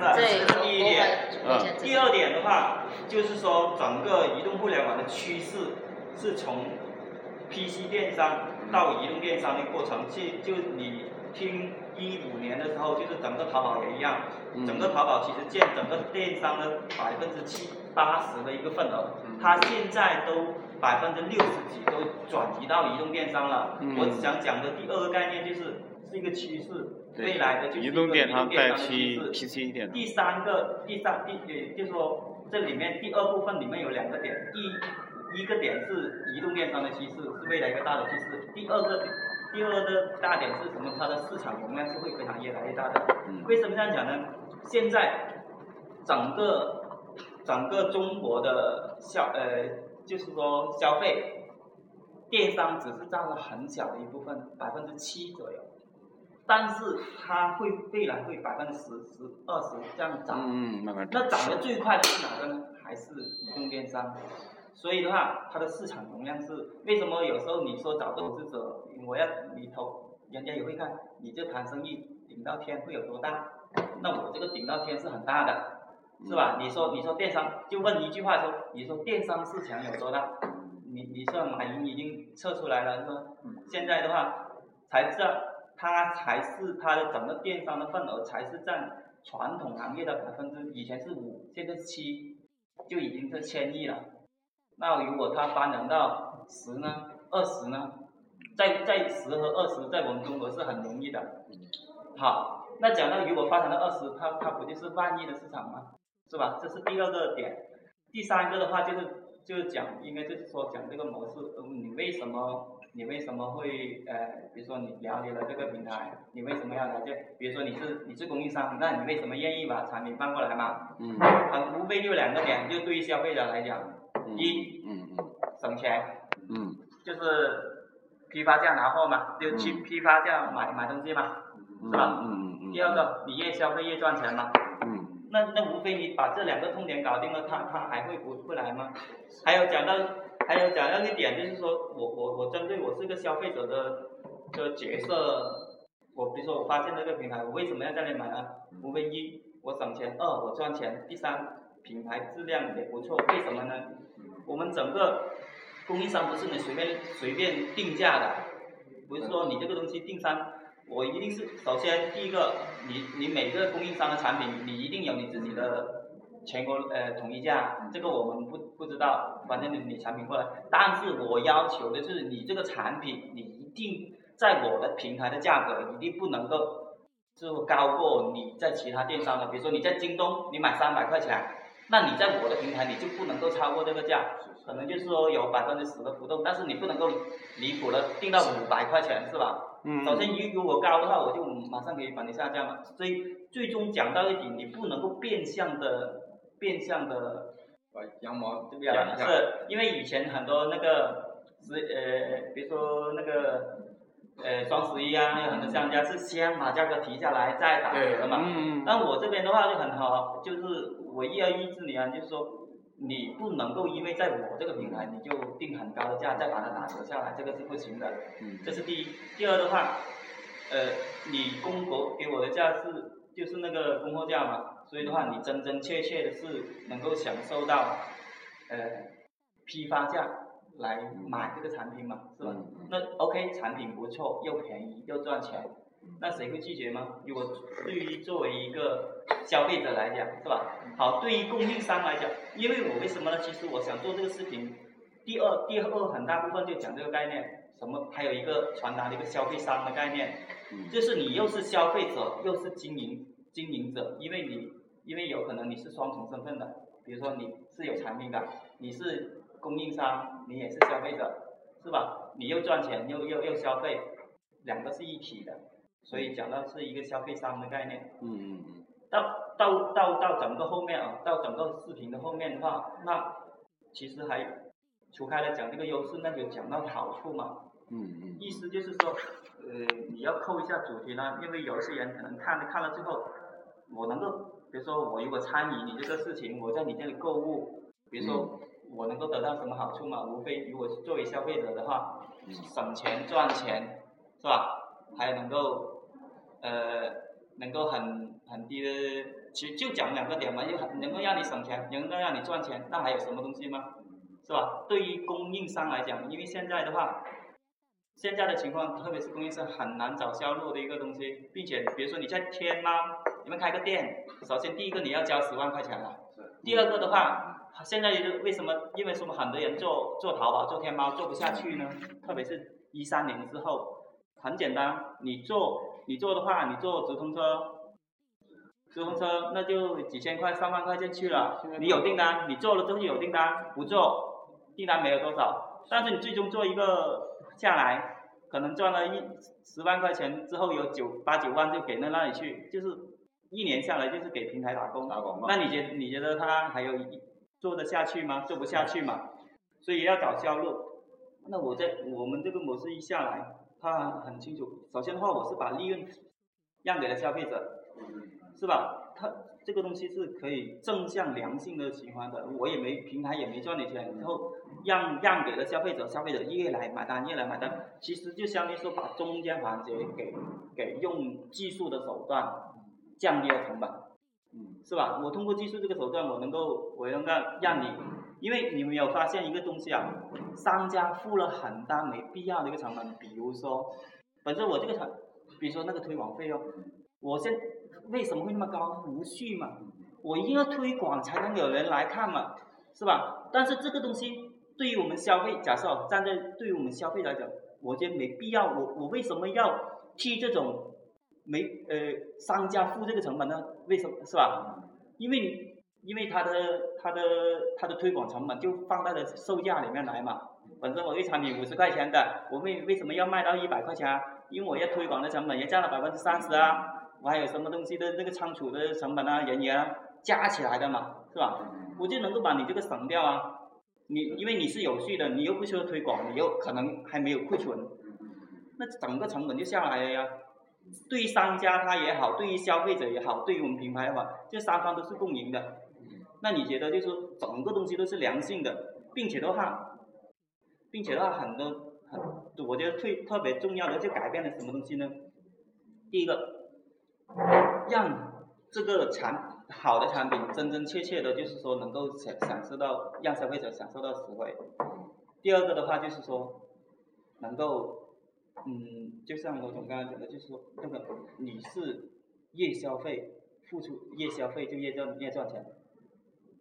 的，这是第一点。嗯。第二点的话，就是说整个移动互联网的趋势是从 PC 电商到移动电商的过程，就就你听一五年的时候，就是整个淘宝也一样，整个淘宝其实占整个电商的百分之七八十的一个份额，它现在都百分之六十几都转移到移动电商了。我想讲的第二个概念就是是一个趋势。未来的就是移动电商的趋势。第三个，第三第呃，就说这里面第二部分里面有两个点，第一个点是移动电商的趋势，是未来一个大的趋势。第二个，第二个大点是什么？它的市场容量是会非常越来越大的。为什么这样讲呢？现在整个整个中国的消呃，就是说消费电商只是占了很小的一部分，百分之七左右。但是它会未来会百分之十、十、二十这样涨，那涨得最快的是哪个呢？还是移动电商。所以的话，它的市场容量是为什么有时候你说找投资者，我要你投，人家也会看，你这盘生意顶到天会有多大？那我这个顶到天是很大的，是吧？你说你说电商，就问一句话说，你说电商市场有多大？你你说马云已经测出来了，说现在的话才知道。它才是它的整个电商的份额才是占传统行业的百分之，以前是五，现在是七，就已经是千亿了。那如果它发展到十呢，二十呢？在在十和二十，在我们中国是很容易的。好，那讲到如果发展到二十，它它不就是万亿的市场吗？是吧？这是第二个点。第三个的话就是就是讲，应该就是说讲这个模式，嗯，你为什么？你为什么会呃，比如说你了解了这个平台，你为什么要了解？比如说你是你是供应商，那你为什么愿意把产品搬过来嘛？嗯。它无非就两个点，就对于消费者来讲，一，嗯嗯，省钱，嗯，就是批发价拿货嘛，就去批发价买买东西嘛，是吧？嗯嗯嗯。第二个，你越消费越赚钱嘛。嗯。那那无非你把这两个痛点搞定了，他他还会不不来吗？还有讲到。还有讲到一点，就是说我我我针对我是一个消费者的的角色，我比如说我发现这个平台，我为什么要在那里买呢？无非一我省钱，二我赚钱，第三品牌质量也不错，为什么呢？我们整个供应商不是你随便随便定价的，不是说你这个东西定商，我一定是首先第一个，你你每个供应商的产品，你一定有你自己的。全国呃统一价，这个我们不不知道，反正你你产品过来，但是我要求的是你这个产品，你一定在我的平台的价格一定不能够就高过你在其他电商的，比如说你在京东你买三百块钱，那你在我的平台你就不能够超过这个价，可能就是说有百分之十的浮动，但是你不能够离谱的定到五百块钱是吧？嗯。首先如如果高的话，我就马上可以把你下架嘛。所以最终讲到一点，你不能够变相的。变相的，羊毛对不对？是，因为以前很多那个是呃，比如说那个呃双十一啊，有很多商家是先把价格提下来再打折嘛。嗯嗯但我这边的话就很好，就是我一要抑制你啊，就是说你不能够因为在我这个平台你就定很高的价再把它打折下来，这个是不行的。嗯。这是第一，第二的话，呃，你供货给我的价是就是那个供货价嘛。所以的话，你真真切切的是能够享受到，呃，批发价来买这个产品嘛，是吧？那 OK，产品不错，又便宜又赚钱，那谁会拒绝吗？如果对于作为一个消费者来讲，是吧？好，对于供应商来讲，因为我为什么呢？其实我想做这个视频，第二第二很大部分就讲这个概念，什么？还有一个传达的一个消费商的概念，就是你又是消费者，又是经营经营者，因为你。因为有可能你是双重身份的，比如说你是有产品的，你是供应商，你也是消费者，是吧？你又赚钱又又又消费，两个是一体的，所以讲到是一个消费商的概念。嗯嗯嗯。到到到到整个后面啊，到整个视频的后面的话，那其实还除开了讲这个优势，那就讲到好处嘛。嗯嗯。意思就是说，呃，你要扣一下主题呢，因为有些人可能看了看了之后，我能够。比如说我如果参与你这个事情，我在你这里购物，比如说我能够得到什么好处嘛？无非如果作为消费者的话，省钱赚钱，是吧？还能够，呃，能够很很低的，其实就讲两个点嘛，就能够让你省钱，能够让你赚钱，那还有什么东西吗？是吧？对于供应商来讲，因为现在的话，现在的情况，特别是供应商很难找销路的一个东西，并且比如说你在天猫，你们开个店，首先第一个你要交十万块钱了，第二个的话，现在为什么？因为什么？很多人做做淘宝、做天猫做不下去呢？特别是一三年之后，很简单，你做你做的话，你做直通车。直通车那就几千块、上万块钱去了。你有订单，你做了之后有订单，不做订单没有多少。但是你最终做一个下来，可能赚了一十万块钱之后，有九八九万就给那那里去，就是一年下来就是给平台打工。打工那你觉你觉得他还有做得下去吗？做不下去嘛。所以要找销路。那我在我们这个模式一下来，他很清楚。首先的话，我是把利润让给了消费者。是吧？他这个东西是可以正向良性的循环的，我也没平台也没赚你钱，然后让让给了消费者，消费者越来买单越来买单，其实就相当于说把中间环节给给用技术的手段降低了成本，嗯是吧？我通过技术这个手段，我能够我能够让你，因为你没有发现一个东西啊，商家付了很大没必要的一个成本，比如说，本身我这个成，比如说那个推广费用，我现为什么会那么高？无序嘛，我一定要推广才能有人来看嘛，是吧？但是这个东西对于我们消费，假设站在对于我们消费来讲，我觉得没必要。我我为什么要替这种没呃商家付这个成本呢？为什么是吧？因为因为他的他的他的推广成本就放在了售价里面来嘛。本身我一产品五十块钱的，我为为什么要卖到一百块钱？因为我要推广的成本也占了百分之三十啊。我还有什么东西的那个仓储的成本啊、人员啊，加起来的嘛，是吧？我就能够把你这个省掉啊。你因为你是有序的，你又不需要推广，你又可能还没有库存，那整个成本就下来了呀。对于商家他也好，对于消费者也好，对于我们品牌的话，这三方都是共赢的。那你觉得就是说整个东西都是良性的，并且的话，并且的话很多很，我觉得最特别重要的就改变了什么东西呢？第一个。让这个产好的产品真真切切的，就是说能够享享受到，让消费者享受到实惠。第二个的话就是说，能够，嗯，就像罗总刚刚讲的，就是说那个你是越消费，付出越消费就越赚越赚钱，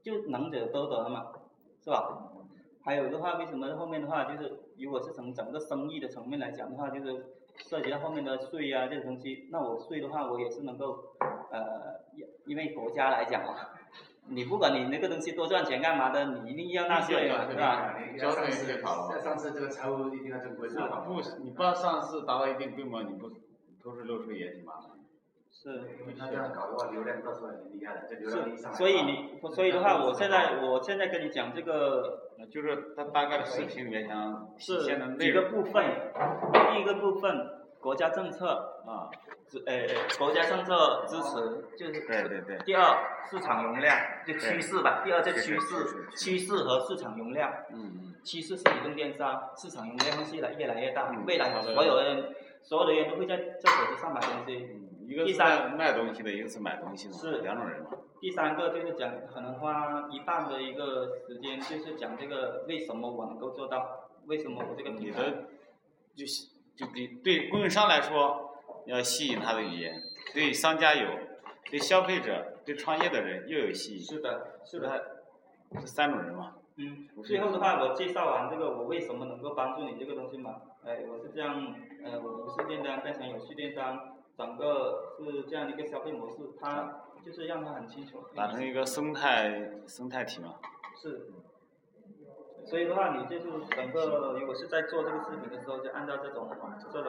就能者多得嘛，是吧？还有的话，为什么后面的话就是，如果是从整个生意的层面来讲的话，就是。涉及到后面的税啊这些东西，那我税的话，我也是能够，呃，因为国家来讲嘛，你不管你那个东西多赚钱干嘛的，你一定要纳税嘛，是吧？交税就好了。上市这个财务一定要正规。是，不，你不上市达到一定规模，你不偷税漏税也挺麻烦。是。他这样搞的话，流量到时候很厉害的，这流量一上来。所以你，所以的话，我现在，我现在跟你讲这个，就是他大概的视频里面想体现的几个部分，第一个部分。国家政策啊，支呃国家政策支持就是对对对。第二市场容量就趋势吧，第二就趋势趋势和市场容量。嗯嗯。趋势是移动电商，市场容量会越来越来越大，未来所有人所有的人都会在在手机上买东西。嗯一个是卖东西的，一个是买东西的，是两种人嘛。第三个就是讲，可能花一半的一个时间，就是讲这个为什么我能够做到，为什么我这个你的就是。就对对供应商来说，要吸引他的语言；对商家有，对消费者、对创业的人又有吸引。是的，是的，是三种人嘛。嗯。最后的话，我介绍完这个，我为什么能够帮助你这个东西嘛？哎，我是这样，呃，我不是电商变成有序电商，整个是这样的一个消费模式，它就是让它很清楚。打成一个生态生态体嘛。是。所以的话，你就是整个，如果是在做这个视频的时候，就按照这种这种。